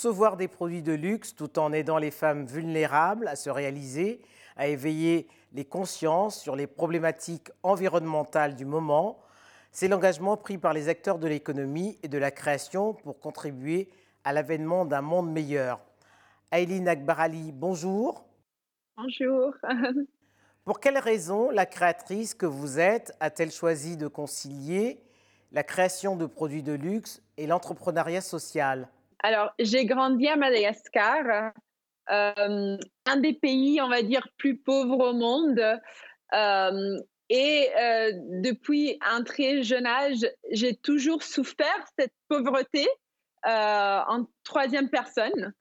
Concevoir des produits de luxe tout en aidant les femmes vulnérables à se réaliser, à éveiller les consciences sur les problématiques environnementales du moment, c'est l'engagement pris par les acteurs de l'économie et de la création pour contribuer à l'avènement d'un monde meilleur. Aileen Akbarali, bonjour. Bonjour. Pour quelles raisons la créatrice que vous êtes a-t-elle choisi de concilier la création de produits de luxe et l'entrepreneuriat social? Alors, j'ai grandi à Madagascar, euh, un des pays, on va dire, plus pauvres au monde. Euh, et euh, depuis un très jeune âge, j'ai toujours souffert cette pauvreté en troisième personne.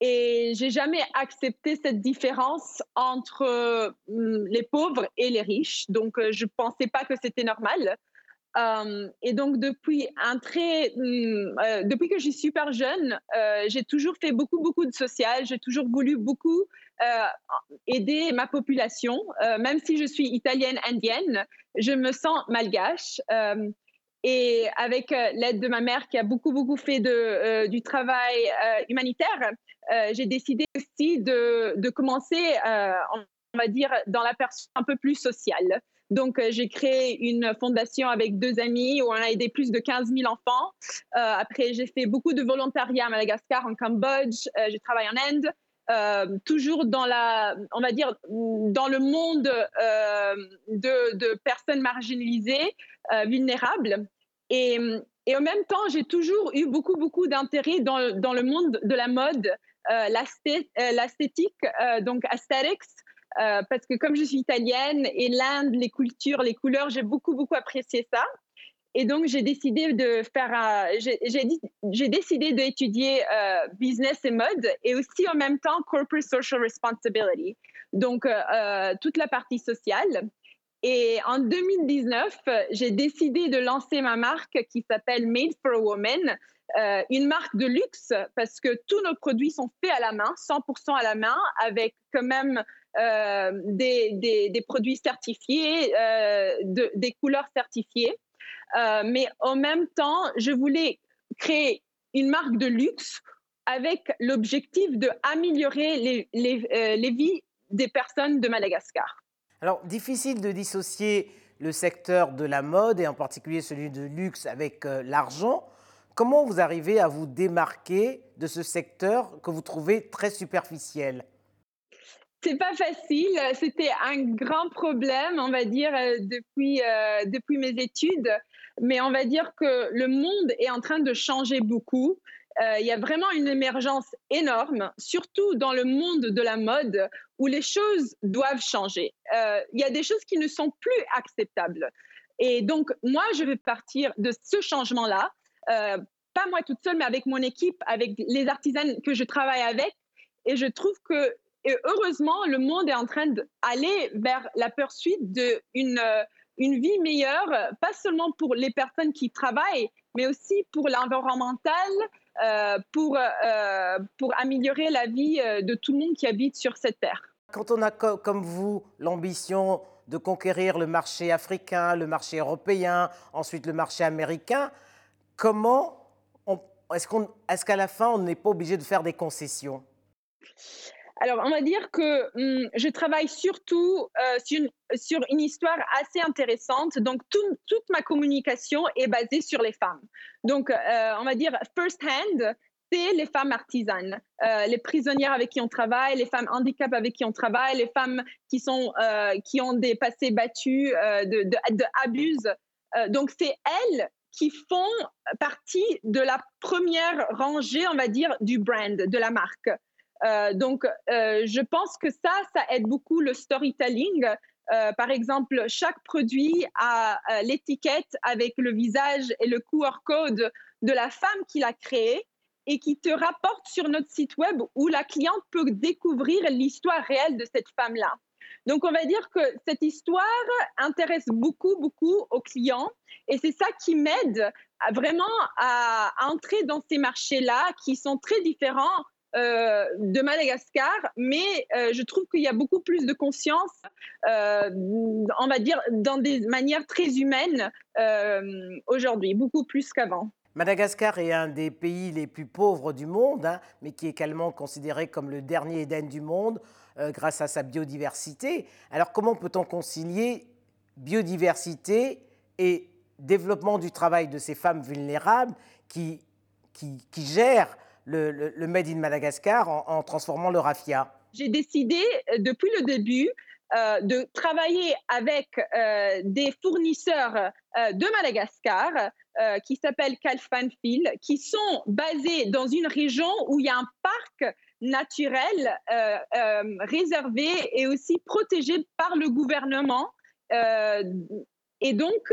Et j'ai jamais accepté cette différence entre les pauvres et les riches. Donc, je pensais pas que c'était normal. Euh, et donc depuis un très, hmm, euh, depuis que je suis super jeune, euh, j'ai toujours fait beaucoup beaucoup de social. J'ai toujours voulu beaucoup aider ma population, même si je suis italienne indienne, je me sens malgache. et avec l'aide de ma mère qui a beaucoup beaucoup fait du travail humanitaire, j'ai décidé aussi de, de commencer, on va dire, dans la personne un peu plus sociale. Donc, euh, j'ai créé une fondation avec deux amis où on a aidé plus de 15 000 enfants. Euh, après, j'ai fait beaucoup de volontariat à Madagascar, en Cambodge. Euh, j'ai travaillé en Inde. toujours dans la, on va dire, dans le monde de, personnes marginalisées, vulnérables. Et, et, en même temps, j'ai toujours eu beaucoup, beaucoup d'intérêt dans, dans, le monde de la mode, l'esthétique, donc aesthetics, euh, parce que comme je suis italienne et l'Inde, les cultures, les couleurs, j'ai beaucoup, beaucoup apprécié ça. Et donc, j'ai décidé de faire j'ai décidé d'étudier euh, business et mode et aussi en même temps corporate social responsibility. Donc, euh, toute la partie sociale. Et en 2019, j'ai décidé de lancer ma marque qui s'appelle Made for a Woman, une marque de luxe parce que tous nos produits sont faits à la main, 100% à la main, avec quand même euh, des, produits certifiés, euh, de, des couleurs certifiées. Euh, mais en même temps, je voulais créer une marque de luxe avec l'objectif d'améliorer les, les, les vies des personnes de Madagascar. Alors, difficile de dissocier le secteur de la mode et en particulier celui de luxe avec l'argent. Comment vous arrivez à vous démarquer de ce secteur que vous trouvez très superficiel? C'est pas facile. C'était un grand problème, on va dire, euh, depuis, euh, depuis mes études. Mais on va dire que le monde est en train de changer beaucoup. Euh, il y a vraiment une émergence énorme, surtout dans le monde de la mode, où les choses doivent changer. Il y a des choses qui ne sont plus acceptables. Et donc, moi, je vais partir de ce changement-là, pas moi toute seule, mais avec mon équipe, avec les artisans que je travaille avec. Et je trouve que et heureusement, le monde est en train d'aller vers la poursuite d'une euh, une vie meilleure, pas seulement pour les personnes qui travaillent, mais aussi pour l'environnemental, euh, pour, euh, pour améliorer la vie de tout le monde qui habite sur cette terre. Quand on a comme vous l'ambition de conquérir le marché africain, le marché européen, ensuite le marché américain, comment est-ce qu'à est qu'à la fin on n'est pas obligé de faire des concessions? Alors, on va dire que hum, je travaille surtout euh, sur, une, histoire assez intéressante. Donc, toute ma communication est basée sur les femmes. Donc, euh, on va dire first hand, c'est les femmes artisanes, euh, les prisonnières avec qui on travaille, les femmes handicap avec qui on travaille, les femmes qui, sont, qui ont des passés battus, de, de, donc, c'est elles qui font partie de la première rangée, on va dire, du brand, de la marque. Euh, donc, euh, je pense que ça, ça aide beaucoup le storytelling. Euh, par exemple, chaque produit a l'étiquette avec le visage et le QR code de la femme qui l'a créé et qui te rapporte sur notre site web où la cliente peut découvrir l'histoire réelle de cette femme-là. Donc, on va dire que cette histoire intéresse beaucoup, beaucoup aux clients et c'est ça qui m'aide vraiment à entrer dans ces marchés-là qui sont très différents euh, de Madagascar, mais euh, je trouve qu'il y a beaucoup plus de conscience, euh, on va dire, dans des manières très humaines aujourd'hui, beaucoup plus qu'avant. Madagascar est un des pays les plus pauvres du monde, hein, mais qui est également considéré comme le dernier Éden du monde grâce à sa biodiversité. Alors comment peut-on concilier biodiversité et développement du travail de ces femmes vulnérables qui, qui, gèrent le, Made in Madagascar en, transformant le raffia J'ai décidé euh, depuis le début euh, de travailler avec des fournisseurs de Madagascar qui s'appellent Calfanfil, qui sont basés dans une région où il y a un parc naturel euh, euh, réservé et aussi protégé par le gouvernement. Euh, et donc,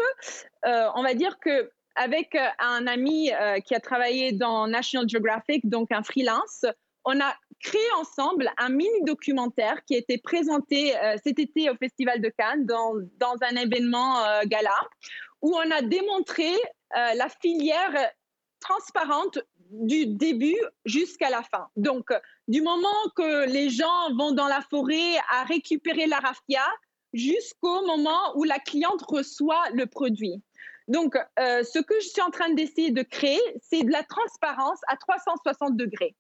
on va dire que avec un ami qui a travaillé dans National Geographic, donc un freelance, on a créé ensemble un mini documentaire qui a été présenté cet été au Festival de Cannes dans, dans un événement gala, où on a démontré la filière transparente du début jusqu'à la fin. Donc, du moment que les gens vont dans la forêt à récupérer la raffia jusqu'au moment où la cliente reçoit le produit. Donc, euh, ce que je suis en train d'essayer de créer, c'est de la transparence à 360 degrés.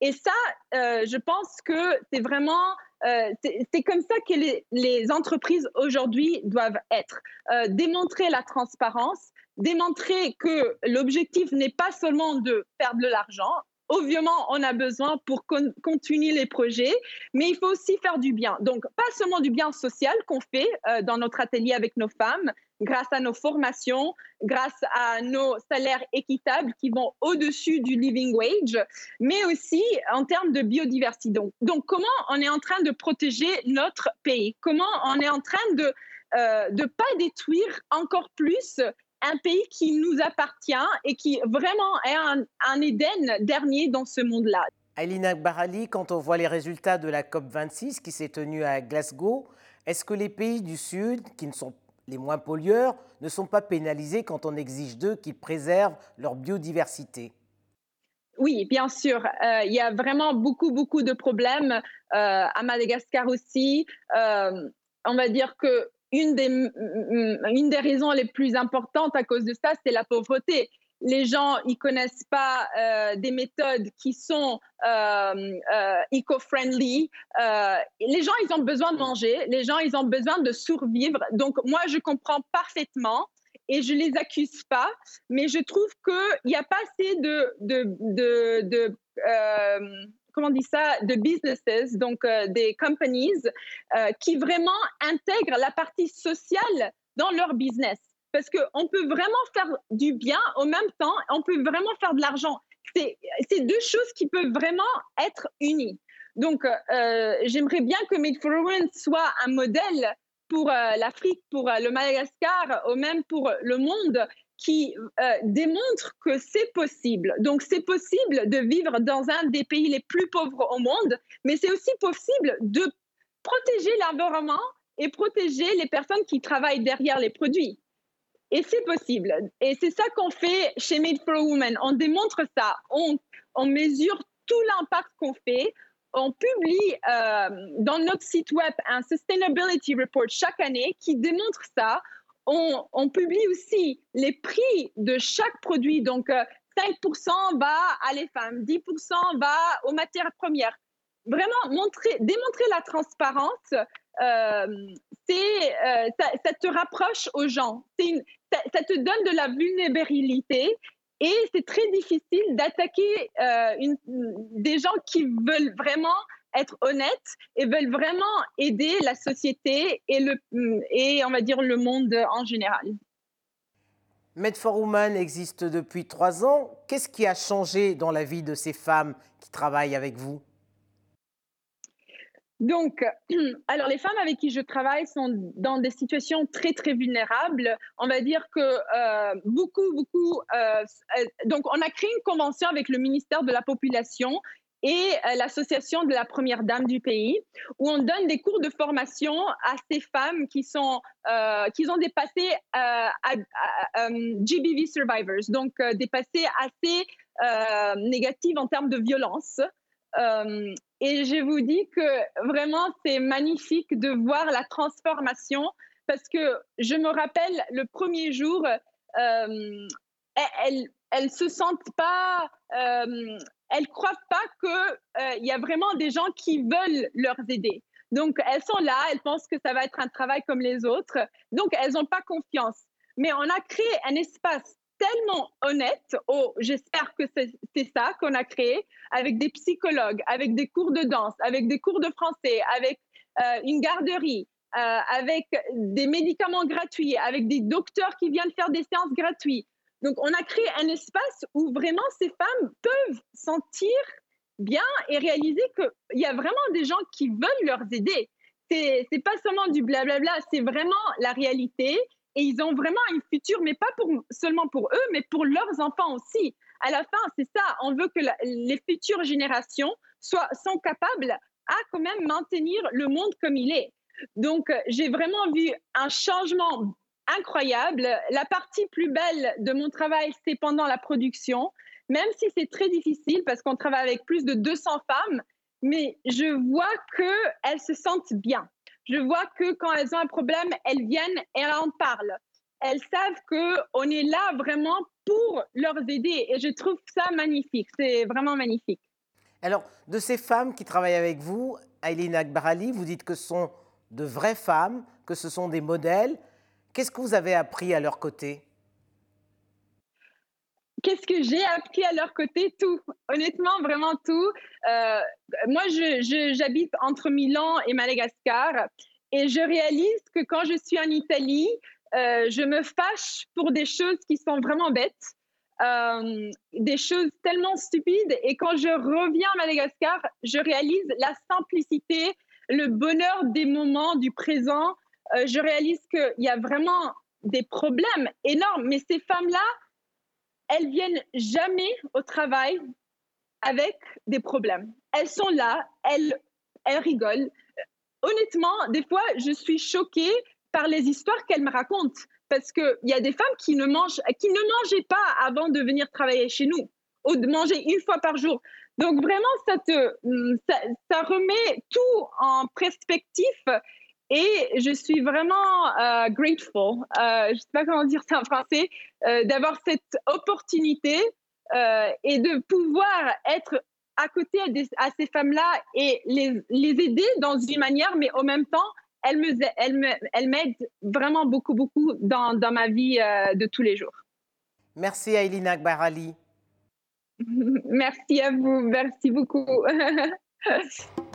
Et ça, euh, je pense que c'est vraiment, euh, c'est comme ça que les, les entreprises aujourd'hui doivent être. démontrer la transparence, démontrer que l'objectif n'est pas seulement de perdre de l'argent. Obviamente, on a besoin pour continuer les projets, mais il faut aussi faire du bien. Donc, pas seulement du bien social qu'on fait euh, dans notre atelier avec nos femmes, grâce à nos formations, grâce à nos salaires équitables qui vont au-dessus du living wage, mais aussi en termes de biodiversité. Donc, comment on est en train de protéger notre pays? Comment on est en train de ne euh, pas détruire encore plus un pays qui nous appartient et qui vraiment est un, un Éden dernier dans ce monde-là. Ailina Barali, quand on voit les résultats de la COP26 qui s'est tenue à Glasgow, est-ce que les pays du Sud, qui ne sont les moins pollueurs, ne sont pas pénalisés quand on exige d'eux qu'ils préservent leur biodiversité? Oui, bien sûr. Euh, il y a vraiment beaucoup, beaucoup de problèmes euh, à Madagascar aussi. Euh, on va dire que une des, une des raisons les plus importantes à cause de ça, c'est la pauvreté. Les gens, ils connaissent pas euh, des méthodes qui sont euh, euh, eco-friendly. les gens, ils ont besoin de manger. Les gens, ils ont besoin de survivre. Donc, moi, je comprends parfaitement et je les accuse pas, mais je trouve qu'il n'y a pas assez de comment on dit ça, de businesses, donc euh, des companies, euh, qui vraiment intègrent la partie sociale dans leur business. Parce qu'on peut vraiment faire du bien au même temps, on peut vraiment faire de l'argent. C'est deux choses qui peuvent vraiment être unies. Donc, euh, j'aimerais bien que Made for Women soit un modèle pour l'Afrique, pour le Madagascar, ou même pour le monde, qui euh, démontre que c'est possible. Donc, c'est possible de vivre dans un des pays les plus pauvres au monde, mais c'est aussi possible de protéger l'environnement et protéger les personnes qui travaillent derrière les produits. Et c'est possible. Et c'est ça qu'on fait chez Made for a Woman. On démontre ça. On, on mesure tout l'impact qu'on fait. On publie euh, dans notre site web un Sustainability Report chaque année qui démontre ça on, publie aussi les prix de chaque produit. Donc, 5% euh, va à les femmes, 10% va aux matières premières. Vraiment, montrer, démontrer la transparence, euh, euh, ça, te rapproche aux gens. ça, te donne de la vulnérabilité et c'est très difficile d'attaquer des gens qui veulent vraiment être honnêtes et veulent vraiment aider la société et, le, et on va dire le monde en général. Med for Women existe depuis trois ans. Qu'est-ce qui a changé dans la vie de ces femmes qui travaillent avec vous? Donc, alors les femmes avec qui je travaille sont dans des situations très très vulnérables. On va dire que euh, beaucoup beaucoup. Euh, euh, donc, on a créé une convention avec le ministère de la Population et euh, l'association de la première dame du pays, où on donne des cours de formation à ces femmes qui sont euh, qui ont dépassé euh, GBV survivors, donc des passés assez négatifs en termes de violence. et je vous dis que vraiment c'est magnifique de voir la transformation parce que je me rappelle le premier jour, elle, elles se sentent pas, euh, elles croient pas qu'il il y a vraiment des gens qui veulent leur aider. Donc, elles sont là, elles pensent que ça va être un travail comme les autres. Donc, elles n'ont pas confiance. Mais on a créé un espace tellement honnête, oh, j'espère que c'est ça qu'on a créé, avec des psychologues, avec des cours de danse, avec des cours de français, avec euh, une garderie, euh, avec des médicaments gratuits, avec des docteurs qui viennent faire des séances gratuites. Donc, on a créé un espace où vraiment ces femmes peuvent sentir bien et réaliser qu'il y a vraiment des gens qui veulent leur aider. C'est, c'est pas seulement du blablabla, c'est vraiment la réalité. Et ils ont vraiment un futur, mais pas seulement pour eux, mais pour leurs enfants aussi. À la fin, c'est ça. On veut que les futures générations soient, capables à quand même maintenir le monde comme il est. Donc, j'ai vraiment vu un changement incroyable. La partie plus belle de mon travail, c'est pendant la production même si c'est très difficile parce qu'on travaille avec plus de 200 femmes, mais je vois qu'elles se sentent bien. Je vois que quand elles ont un problème, elles viennent et elles en parlent. Elles savent qu'on est là vraiment pour leur aider et je trouve ça magnifique. C'est vraiment magnifique. Alors, de ces femmes qui travaillent avec vous, Aileen Akbarali, vous dites que ce sont de vraies femmes, que ce sont des modèles. Qu'est-ce que vous avez appris à leur côté? Qu'est-ce que j'ai appris à leur côté? Tout. Honnêtement, vraiment tout. Euh, moi, j'habite entre Milan et Madagascar et je réalise que quand je suis en Italie, euh, je me fâche pour des choses qui sont vraiment bêtes, euh, des choses tellement stupides. Et quand je reviens à Madagascar, je réalise la simplicité, le bonheur des moments du présent. je réalise qu'il y a vraiment des problèmes énormes. Mais ces femmes-là, elles viennent jamais au travail avec des problèmes. Elles sont là, elles, elles rigolent. Honnêtement, des fois, je suis choquée par les histoires qu'elles me racontent parce qu'il y a des femmes qui ne, mangent, qui ne mangeaient pas avant de venir travailler chez nous ou de manger une fois par jour. Donc vraiment, ça, te, ça, ça remet tout en perspective et je suis vraiment euh, grateful, euh, je ne sais pas comment dire ça en français, euh, d'avoir cette opportunité et de pouvoir être à côté à, ces femmes-là et les, les, aider dans une manière, mais en même temps, elles m'aident elles elles vraiment beaucoup, beaucoup dans, dans ma vie de tous les jours. Merci Aïlina Akbarali. merci à vous, merci beaucoup.